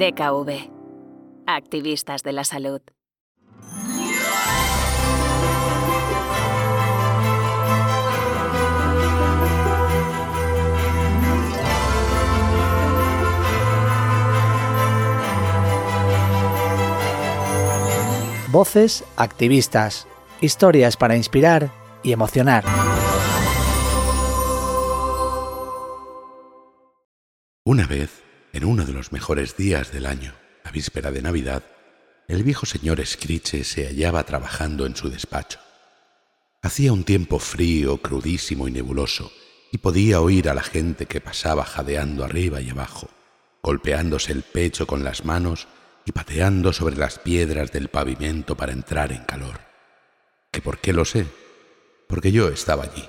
DKV. Activistas de la salud. Voces activistas. Historias para inspirar y emocionar. Una vez, en uno de los mejores días del año, la víspera de Navidad, el viejo señor Screech se hallaba trabajando en su despacho. Hacía un tiempo frío, crudísimo y nebuloso, y podía oír a la gente que pasaba jadeando arriba y abajo, golpeándose el pecho con las manos y pateando sobre las piedras del pavimento para entrar en calor. ¿Que por qué lo sé? Porque yo estaba allí.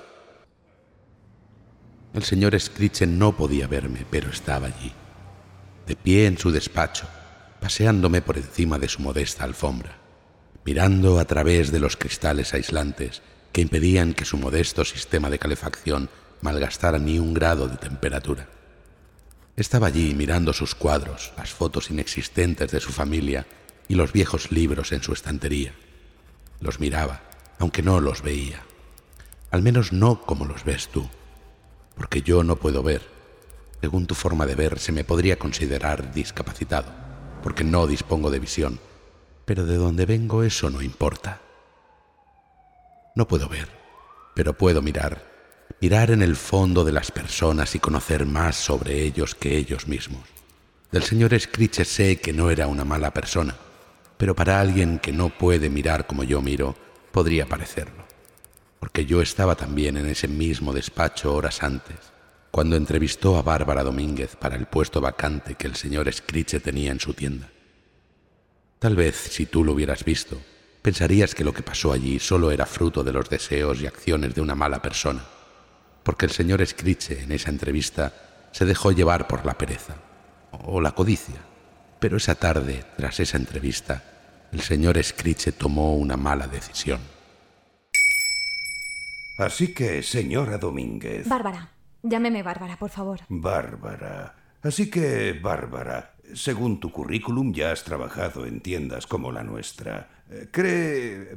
El señor Screech no podía verme, pero estaba allí, de pie en su despacho, paseándome por encima de su modesta alfombra, mirando a través de los cristales aislantes que impedían que su modesto sistema de calefacción malgastara ni un grado de temperatura. Estaba allí mirando sus cuadros, las fotos inexistentes de su familia y los viejos libros en su estantería. Los miraba, aunque no los veía. Al menos no como los ves tú, porque yo no puedo ver. Según tu forma de ver, se me podría considerar discapacitado, porque no dispongo de visión, pero de donde vengo eso no importa. No puedo ver, pero puedo mirar mirar en el fondo de las personas y conocer más sobre ellos que ellos mismos. Del señor Screech sé que no era una mala persona, pero para alguien que no puede mirar como yo miro, podría parecerlo, porque yo estaba también en ese mismo despacho horas antes, cuando entrevistó a Bárbara Domínguez para el puesto vacante que el señor Screech tenía en su tienda. Tal vez, si tú lo hubieras visto, pensarías que lo que pasó allí solo era fruto de los deseos y acciones de una mala persona porque el señor Screech en esa entrevista se dejó llevar por la pereza o la codicia. Pero esa tarde, tras esa entrevista, el señor Screech tomó una mala decisión. Así que, señora Domínguez. Bárbara. Llámeme Bárbara, por favor. Bárbara. Así que, Bárbara, según tu currículum ya has trabajado en tiendas como la nuestra. ¿Cree...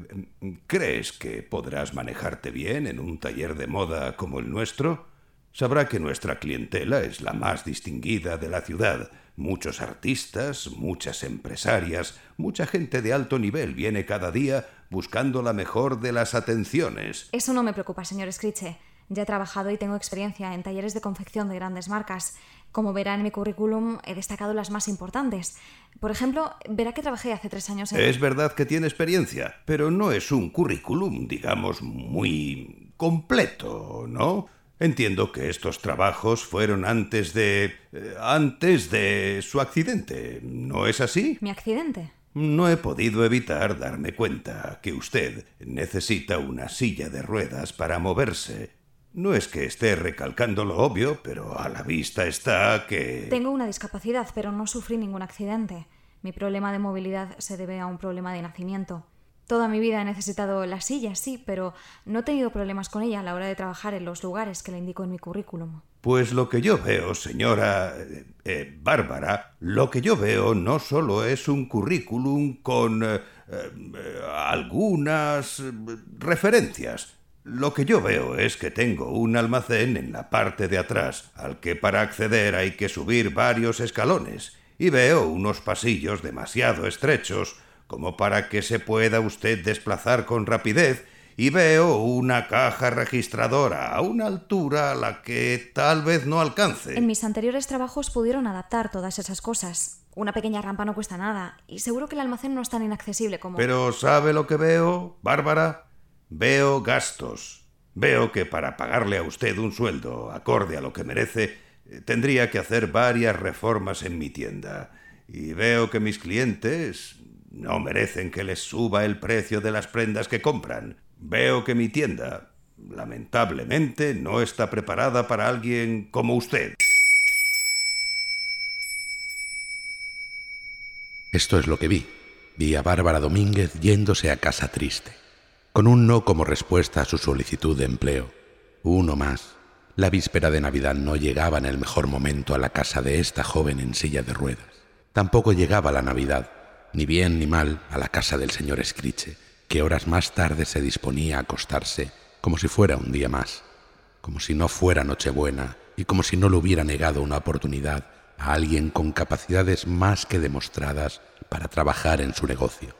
¿Crees que podrás manejarte bien en un taller de moda como el nuestro? Sabrá que nuestra clientela es la más distinguida de la ciudad. Muchos artistas, muchas empresarias, mucha gente de alto nivel viene cada día buscando la mejor de las atenciones. Eso no me preocupa, señor Scriche. Ya he trabajado y tengo experiencia en talleres de confección de grandes marcas. Como verá en mi currículum, he destacado las más importantes. Por ejemplo, verá que trabajé hace tres años en... Es verdad que tiene experiencia, pero no es un currículum, digamos, muy completo, ¿no? Entiendo que estos trabajos fueron antes de... Eh, antes de su accidente, ¿no es así? ¿Mi accidente? No he podido evitar darme cuenta que usted necesita una silla de ruedas para moverse no es que esté recalcando lo obvio, pero a la vista está que... Tengo una discapacidad, pero no sufrí ningún accidente. Mi problema de movilidad se debe a un problema de nacimiento. Toda mi vida he necesitado la silla, sí, pero no he tenido problemas con ella a la hora de trabajar en los lugares que le indico en mi currículum. Pues lo que yo veo, señora eh, eh, Bárbara, lo que yo veo no solo es un currículum con eh, algunas referencias, lo que yo veo es que tengo un almacén en la parte de atrás, al que para acceder hay que subir varios escalones, y veo unos pasillos demasiado estrechos como para que se pueda usted desplazar con rapidez, y veo una caja registradora a una altura a la que tal vez no alcance. En mis anteriores trabajos pudieron adaptar todas esas cosas. Una pequeña rampa no cuesta nada, y seguro que el almacén no es tan inaccesible como... Pero ¿sabe lo que veo, Bárbara? Veo gastos. Veo que para pagarle a usted un sueldo acorde a lo que merece, eh, tendría que hacer varias reformas en mi tienda. Y veo que mis clientes no merecen que les suba el precio de las prendas que compran. Veo que mi tienda, lamentablemente, no está preparada para alguien como usted. Esto es lo que vi. Vi a Bárbara Domínguez yéndose a casa triste con un no como respuesta a su solicitud de empleo. Uno más. La víspera de Navidad no llegaba en el mejor momento a la casa de esta joven en silla de ruedas. Tampoco llegaba la Navidad, ni bien ni mal, a la casa del señor Escriche, que horas más tarde se disponía a acostarse como si fuera un día más, como si no fuera Nochebuena y como si no le hubiera negado una oportunidad a alguien con capacidades más que demostradas para trabajar en su negocio.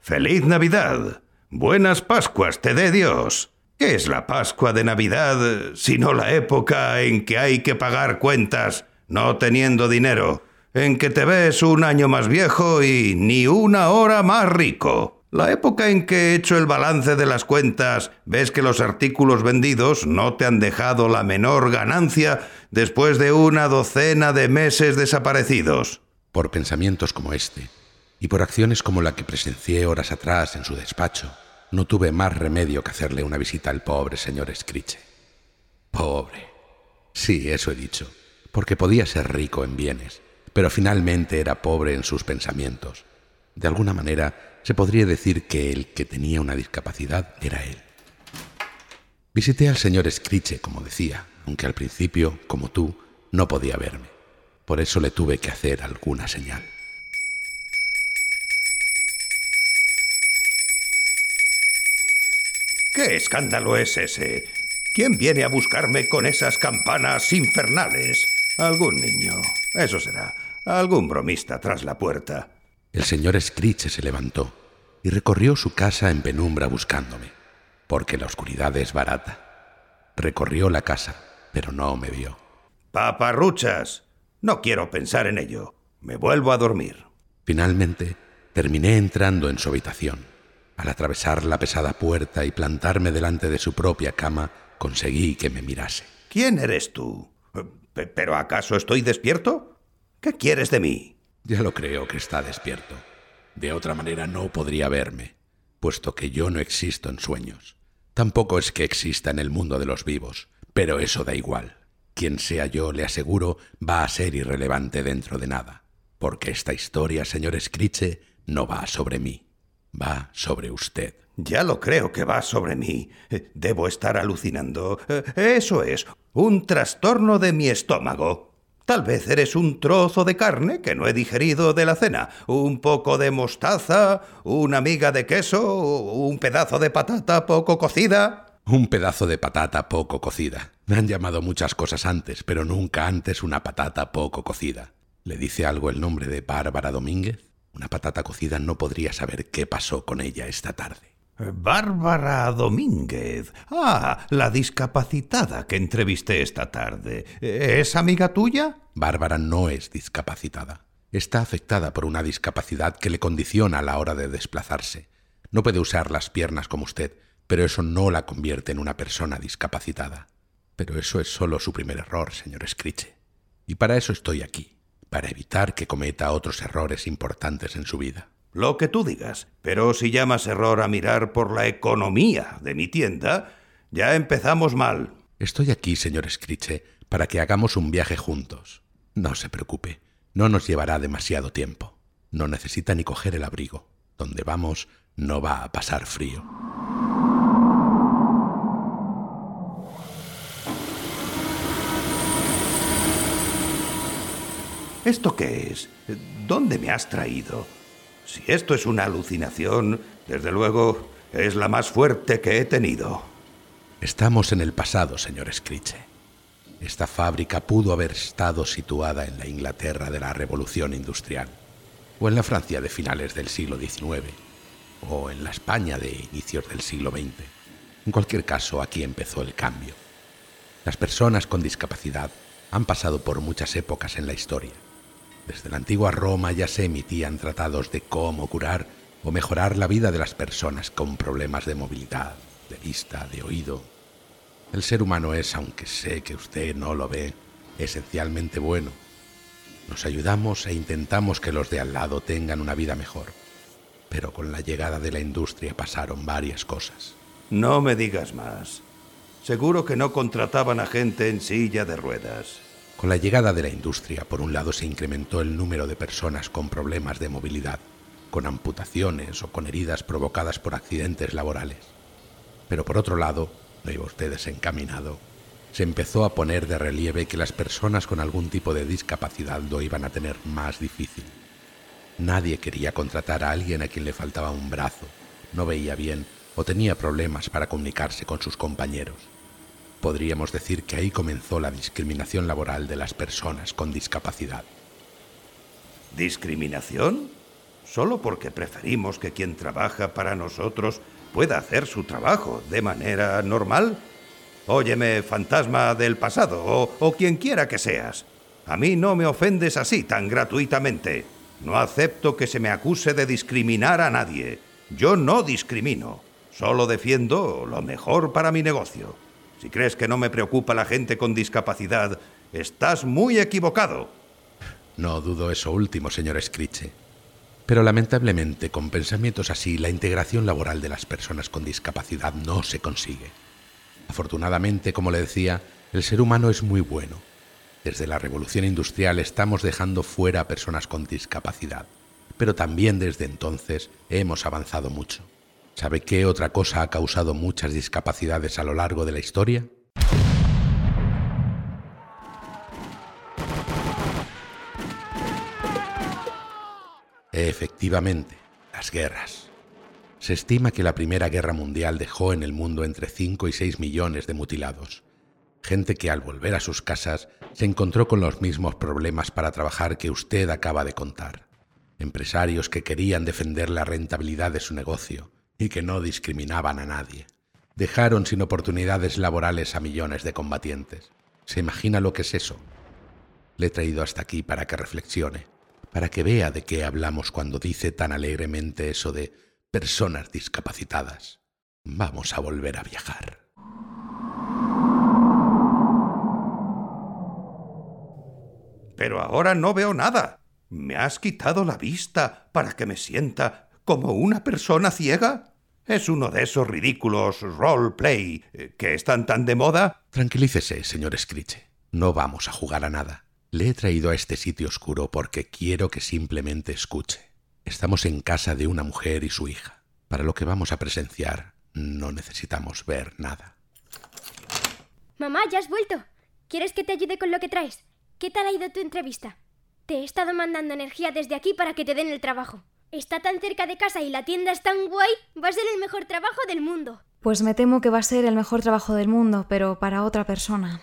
¡Feliz Navidad! Buenas Pascuas te dé Dios. ¿Qué es la Pascua de Navidad sino la época en que hay que pagar cuentas no teniendo dinero, en que te ves un año más viejo y ni una hora más rico? La época en que hecho el balance de las cuentas ves que los artículos vendidos no te han dejado la menor ganancia después de una docena de meses desaparecidos. Por pensamientos como este, y por acciones como la que presencié horas atrás en su despacho, no tuve más remedio que hacerle una visita al pobre señor Scritche. Pobre. Sí, eso he dicho, porque podía ser rico en bienes, pero finalmente era pobre en sus pensamientos. De alguna manera, se podría decir que el que tenía una discapacidad era él. Visité al señor Scritche, como decía, aunque al principio, como tú, no podía verme. Por eso le tuve que hacer alguna señal. ¿Qué escándalo es ese? ¿Quién viene a buscarme con esas campanas infernales? Algún niño. Eso será. Algún bromista tras la puerta. El señor Scritch se levantó y recorrió su casa en penumbra buscándome, porque la oscuridad es barata. Recorrió la casa, pero no me vio. Paparruchas. No quiero pensar en ello. Me vuelvo a dormir. Finalmente, terminé entrando en su habitación. Al atravesar la pesada puerta y plantarme delante de su propia cama, conseguí que me mirase. ¿Quién eres tú? ¿Pero acaso estoy despierto? ¿Qué quieres de mí? Ya lo creo que está despierto. De otra manera no podría verme, puesto que yo no existo en sueños. Tampoco es que exista en el mundo de los vivos, pero eso da igual. Quien sea yo, le aseguro, va a ser irrelevante dentro de nada, porque esta historia, señor Scritche, no va sobre mí va sobre usted. Ya lo creo que va sobre mí. Eh, debo estar alucinando. Eh, eso es, un trastorno de mi estómago. Tal vez eres un trozo de carne que no he digerido de la cena, un poco de mostaza, una miga de queso, un pedazo de patata poco cocida. Un pedazo de patata poco cocida. Me han llamado muchas cosas antes, pero nunca antes una patata poco cocida. ¿Le dice algo el nombre de Bárbara Domínguez? Una patata cocida no podría saber qué pasó con ella esta tarde. Bárbara Domínguez. Ah, la discapacitada que entrevisté esta tarde. ¿Es amiga tuya? Bárbara no es discapacitada. Está afectada por una discapacidad que le condiciona a la hora de desplazarse. No puede usar las piernas como usted, pero eso no la convierte en una persona discapacitada. Pero eso es solo su primer error, señor Scritche. Y para eso estoy aquí para evitar que cometa otros errores importantes en su vida. Lo que tú digas, pero si llamas error a mirar por la economía de mi tienda, ya empezamos mal. Estoy aquí, señor Scritche, para que hagamos un viaje juntos. No se preocupe, no nos llevará demasiado tiempo. No necesita ni coger el abrigo. Donde vamos no va a pasar frío. ¿Esto qué es? ¿Dónde me has traído? Si esto es una alucinación, desde luego es la más fuerte que he tenido. Estamos en el pasado, señor Scritche. Esta fábrica pudo haber estado situada en la Inglaterra de la Revolución Industrial, o en la Francia de finales del siglo XIX, o en la España de inicios del siglo XX. En cualquier caso, aquí empezó el cambio. Las personas con discapacidad han pasado por muchas épocas en la historia desde la antigua Roma ya se emitían tratados de cómo curar o mejorar la vida de las personas con problemas de movilidad, de vista, de oído. El ser humano es, aunque sé que usted no lo ve, esencialmente bueno. Nos ayudamos e intentamos que los de al lado tengan una vida mejor. Pero con la llegada de la industria pasaron varias cosas. No me digas más. Seguro que no contrataban a gente en silla de ruedas. Con la llegada de la industria, por un lado, se incrementó el número de personas con problemas de movilidad, con amputaciones o con heridas provocadas por accidentes laborales. Pero por otro lado, no iba usted desencaminado, se empezó a poner de relieve que las personas con algún tipo de discapacidad lo iban a tener más difícil. Nadie quería contratar a alguien a quien le faltaba un brazo, no veía bien o tenía problemas para comunicarse con sus compañeros. Podríamos decir que ahí comenzó la discriminación laboral de las personas con discapacidad. ¿Discriminación? Solo porque preferimos que quien trabaja para nosotros pueda hacer su trabajo de manera normal. Óyeme, fantasma del pasado, o, o quien quiera que seas. A mí no me ofendes así tan gratuitamente. No acepto que se me acuse de discriminar a nadie. Yo no discrimino. Solo defiendo lo mejor para mi negocio. Si crees que no me preocupa la gente con discapacidad, estás muy equivocado. No dudo eso último, señor Scritche. Pero lamentablemente, con pensamientos así, la integración laboral de las personas con discapacidad no se consigue. Afortunadamente, como le decía, el ser humano es muy bueno. Desde la revolución industrial estamos dejando fuera a personas con discapacidad, pero también desde entonces hemos avanzado mucho. ¿Sabe qué otra cosa ha causado muchas discapacidades a lo largo de la historia? Efectivamente, las guerras. Se estima que la Primera Guerra Mundial dejó en el mundo entre 5 y 6 millones de mutilados. Gente que al volver a sus casas se encontró con los mismos problemas para trabajar que usted acaba de contar. Empresarios que querían defender la rentabilidad de su negocio y que no discriminaban a nadie. Dejaron sin oportunidades laborales a millones de combatientes. ¿Se imagina lo que es eso? Le he traído hasta aquí para que reflexione para que vea de qué hablamos cuando dice tan alegremente eso de personas discapacitadas. Vamos a volver a viajar. Pero ahora no veo nada. ¿Me has quitado la vista para que me sienta como una persona ciega? ¿Es uno de esos ridículos roleplay eh, que están tan de moda? Tranquilícese, señor Scritch. No vamos a jugar a nada. Le he traído a este sitio oscuro porque quiero que simplemente escuche. Estamos en casa de una mujer y su hija. Para lo que vamos a presenciar, no necesitamos ver nada. Mamá, ya has vuelto. ¿Quieres que te ayude con lo que traes? ¿Qué tal ha ido tu entrevista? Te he estado mandando energía desde aquí para que te den el trabajo. Está tan cerca de casa y la tienda es tan guay, va a ser el mejor trabajo del mundo. Pues me temo que va a ser el mejor trabajo del mundo, pero para otra persona.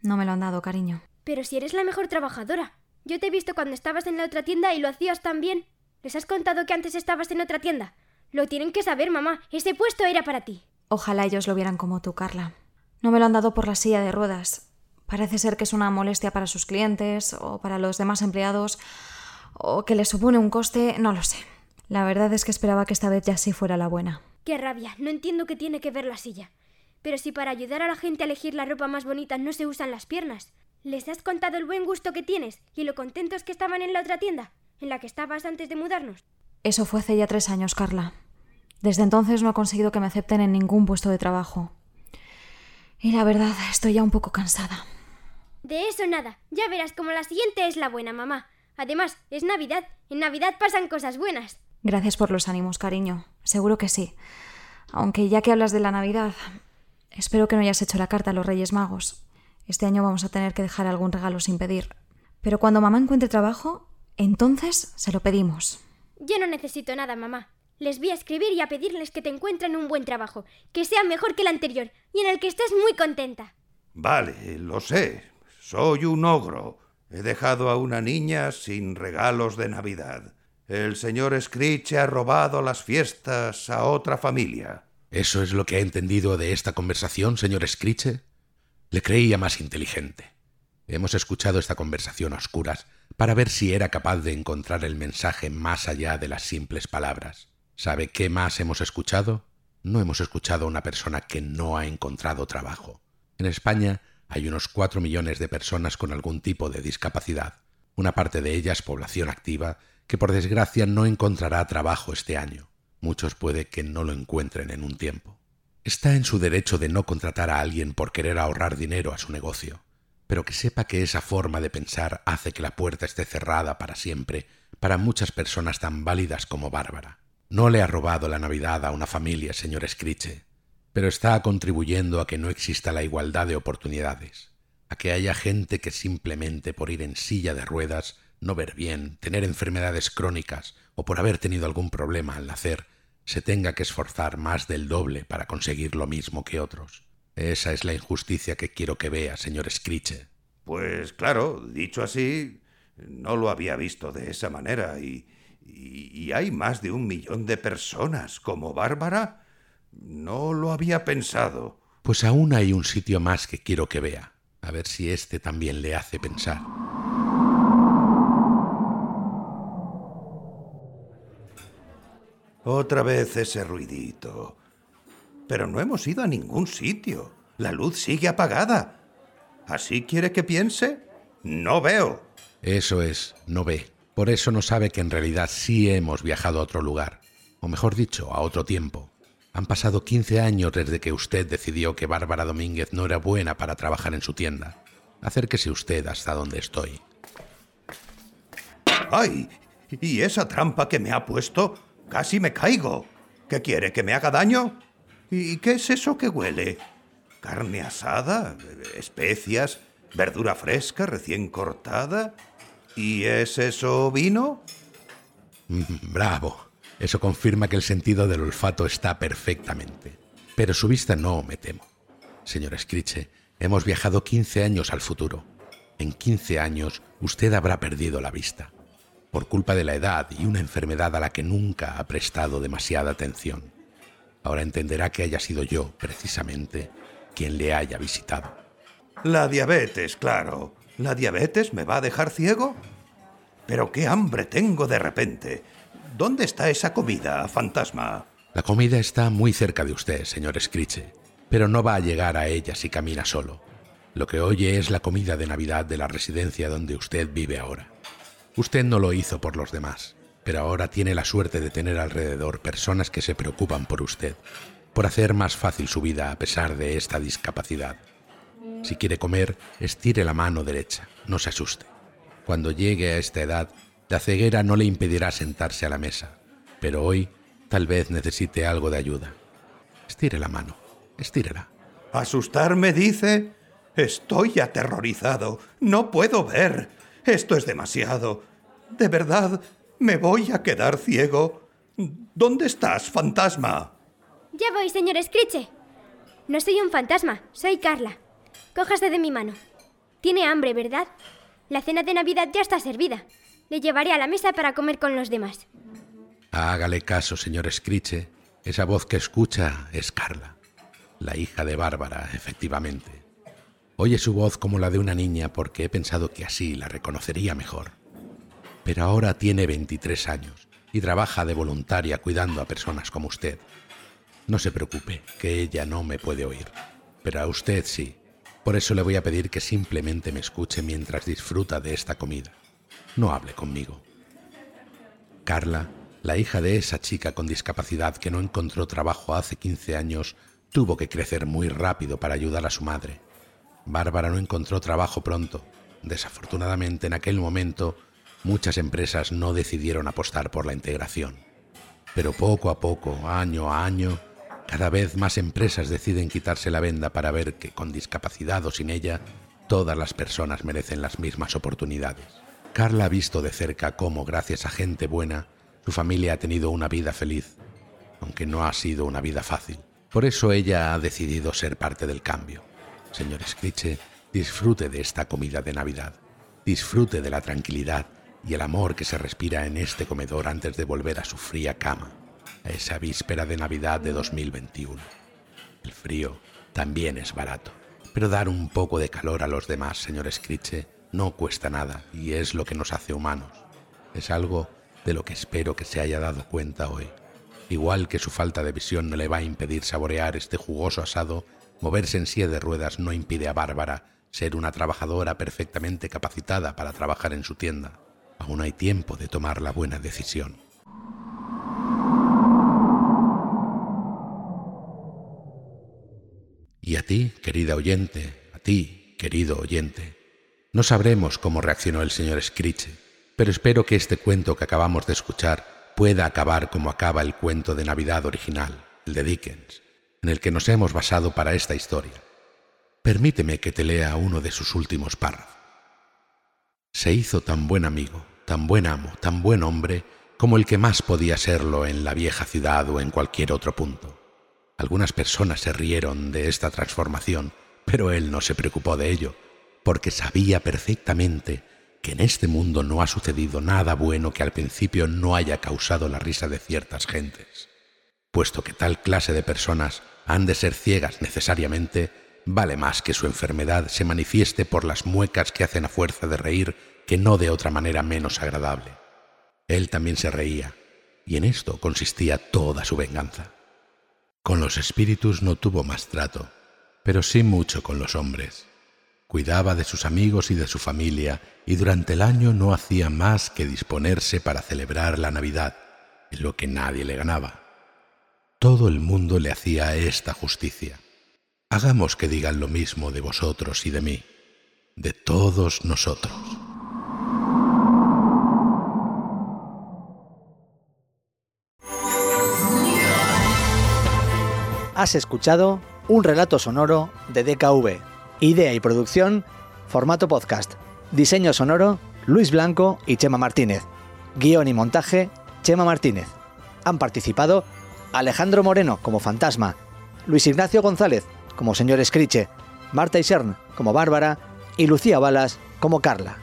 No me lo han dado, cariño. Pero si eres la mejor trabajadora. Yo te he visto cuando estabas en la otra tienda y lo hacías tan bien. ¿Les has contado que antes estabas en otra tienda? Lo tienen que saber, mamá. Ese puesto era para ti. Ojalá ellos lo vieran como tú, Carla. No me lo han dado por la silla de ruedas. Parece ser que es una molestia para sus clientes o para los demás empleados o que les supone un coste, no lo sé. La verdad es que esperaba que esta vez ya sí fuera la buena. Qué rabia. No entiendo qué tiene que ver la silla. Pero si para ayudar a la gente a elegir la ropa más bonita no se usan las piernas, ¿Les has contado el buen gusto que tienes y lo contentos que estaban en la otra tienda, en la que estabas antes de mudarnos? Eso fue hace ya tres años, Carla. Desde entonces no he conseguido que me acepten en ningún puesto de trabajo. Y la verdad, estoy ya un poco cansada. De eso nada. Ya verás como la siguiente es la buena, mamá. Además, es Navidad. En Navidad pasan cosas buenas. Gracias por los ánimos, cariño. Seguro que sí. Aunque ya que hablas de la Navidad, espero que no hayas hecho la carta a los Reyes Magos. Este año vamos a tener que dejar algún regalo sin pedir. Pero cuando mamá encuentre trabajo, entonces se lo pedimos. Yo no necesito nada, mamá. Les voy a escribir y a pedirles que te encuentren un buen trabajo, que sea mejor que el anterior y en el que estés muy contenta. Vale, lo sé. Soy un ogro. He dejado a una niña sin regalos de Navidad. El señor Screech ha robado las fiestas a otra familia. ¿Eso es lo que ha entendido de esta conversación, señor Screech? Le creía más inteligente. Hemos escuchado esta conversación a oscuras para ver si era capaz de encontrar el mensaje más allá de las simples palabras. ¿Sabe qué más hemos escuchado? No hemos escuchado a una persona que no ha encontrado trabajo. En España hay unos cuatro millones de personas con algún tipo de discapacidad, una parte de ellas población activa, que por desgracia no encontrará trabajo este año. Muchos puede que no lo encuentren en un tiempo. Está en su derecho de no contratar a alguien por querer ahorrar dinero a su negocio, pero que sepa que esa forma de pensar hace que la puerta esté cerrada para siempre para muchas personas tan válidas como Bárbara. No le ha robado la Navidad a una familia, señor Scritche, pero está contribuyendo a que no exista la igualdad de oportunidades, a que haya gente que simplemente por ir en silla de ruedas no ver bien, tener enfermedades crónicas o por haber tenido algún problema al nacer, se tenga que esforzar más del doble para conseguir lo mismo que otros. Esa es la injusticia que quiero que vea, señor Scritche. Pues claro, dicho así, no lo había visto de esa manera y, y, hay más de un millón de personas como Bárbara. No lo había pensado. Pues aún hay un sitio más que quiero que vea, a ver si este también le hace pensar. Otra vez ese ruidito. Pero no hemos ido a ningún sitio. La luz sigue apagada. ¿Así quiere que piense? No veo. Eso es, no ve. Por eso no sabe que en realidad sí hemos viajado a otro lugar. O mejor dicho, a otro tiempo. Han pasado 15 años desde que usted decidió que Bárbara Domínguez no era buena para trabajar en su tienda. Acérquese usted hasta donde estoy. ¡Ay! ¿Y esa trampa que me ha puesto? Casi me caigo. ¿Qué quiere? ¿Que me haga daño? ¿Y qué es eso que huele? ¿Carne asada? ¿Especias? ¿Verdura fresca recién cortada? ¿Y es eso vino? Bravo. Eso confirma que el sentido del olfato está perfectamente. Pero su vista no, me temo. Señor Scritche, hemos viajado 15 años al futuro. En 15 años usted habrá perdido la vista por culpa de la edad y una enfermedad a la que nunca ha prestado demasiada atención. Ahora entenderá que haya sido yo, precisamente, quien le haya visitado. La diabetes, claro. ¿La diabetes me va a dejar ciego? Pero qué hambre tengo de repente. ¿Dónde está esa comida, fantasma? La comida está muy cerca de usted, señor Scritche, pero no va a llegar a ella si camina solo. Lo que oye es la comida de Navidad de la residencia donde usted vive ahora. Usted no lo hizo por los demás, pero ahora tiene la suerte de tener alrededor personas que se preocupan por usted, por hacer más fácil su vida a pesar de esta discapacidad. Si quiere comer, estire la mano derecha, no se asuste. Cuando llegue a esta edad, la ceguera no le impedirá sentarse a la mesa, pero hoy tal vez necesite algo de ayuda. Estire la mano, estírela. ¿Asustarme, dice? Estoy aterrorizado. No puedo ver. Esto es demasiado. De verdad, me voy a quedar ciego. ¿Dónde estás, fantasma? Ya voy, señor Scritche. No soy un fantasma, soy Carla. Cójase de mi mano. Tiene hambre, ¿verdad? La cena de Navidad ya está servida. Le llevaré a la mesa para comer con los demás. Hágale caso, señor Scritche. Esa voz que escucha es Carla, la hija de Bárbara, efectivamente. Oye su voz como la de una niña porque he pensado que así la reconocería mejor. Pero ahora tiene 23 años y trabaja de voluntaria cuidando a personas como usted. No se preocupe, que ella no me puede oír, pero a usted sí. Por eso le voy a pedir que simplemente me escuche mientras disfruta de esta comida. No hable conmigo. Carla, la hija de esa chica con discapacidad que no encontró trabajo hace 15 años, tuvo que crecer muy rápido para ayudar a su madre Bárbara no encontró trabajo pronto. Desafortunadamente, en aquel momento, muchas empresas no decidieron apostar por la integración. Pero poco a poco, año a año, cada vez más empresas deciden quitarse la venda para ver que, con discapacidad o sin ella, todas las personas merecen las mismas oportunidades. Carla ha visto de cerca cómo, gracias a gente buena, su familia ha tenido una vida feliz, aunque no ha sido una vida fácil. Por eso ella ha decidido ser parte del cambio. Señor Scritche, disfrute de esta comida de Navidad. Disfrute de la tranquilidad y el amor que se respira en este comedor antes de volver a su fría cama, a esa víspera de Navidad de 2021. El frío también es barato, pero dar un poco de calor a los demás, señor Scritche, no cuesta nada y es lo que nos hace humanos. Es algo de lo que espero que se haya dado cuenta hoy. Igual que su falta de visión no le va a impedir saborear este jugoso asado Moverse en silla de ruedas no impide a Bárbara ser una trabajadora perfectamente capacitada para trabajar en su tienda. Aún hay tiempo de tomar la buena decisión. Y a ti, querida oyente, a ti, querido oyente, no sabremos cómo reaccionó el señor Scritche, pero espero que este cuento que acabamos de escuchar pueda acabar como acaba el cuento de Navidad original, el de Dickens en el que nos hemos basado para esta historia. Permíteme que te lea uno de sus últimos párrafos. Se hizo tan buen amigo, tan buen amo, tan buen hombre, como el que más podía serlo en la vieja ciudad o en cualquier otro punto. Algunas personas se rieron de esta transformación, pero él no se preocupó de ello, porque sabía perfectamente que en este mundo no ha sucedido nada bueno que al principio no haya causado la risa de ciertas gentes. Puesto que tal clase de personas han de ser ciegas necesariamente, vale más que su enfermedad se manifieste por las muecas que hacen a fuerza de reír que no de otra manera menos agradable. Él también se reía, y en esto consistía toda su venganza. Con los espíritus no tuvo más trato, pero sí mucho con los hombres. Cuidaba de sus amigos y de su familia, y durante el año no hacía más que disponerse para celebrar la Navidad, en lo que nadie le ganaba. Todo el mundo le hacía esta justicia. Hagamos que digan lo mismo de vosotros y de mí, de todos nosotros. Has escuchado un relato sonoro de DKV. Idea y producción, formato podcast. Diseño sonoro, Luis Blanco y Chema Martínez. Guión y montaje, Chema Martínez. Han participado Alejandro Moreno como fantasma, Luis Ignacio González como señor Escriche, Marta Isern como Bárbara y Lucía Balas como Carla.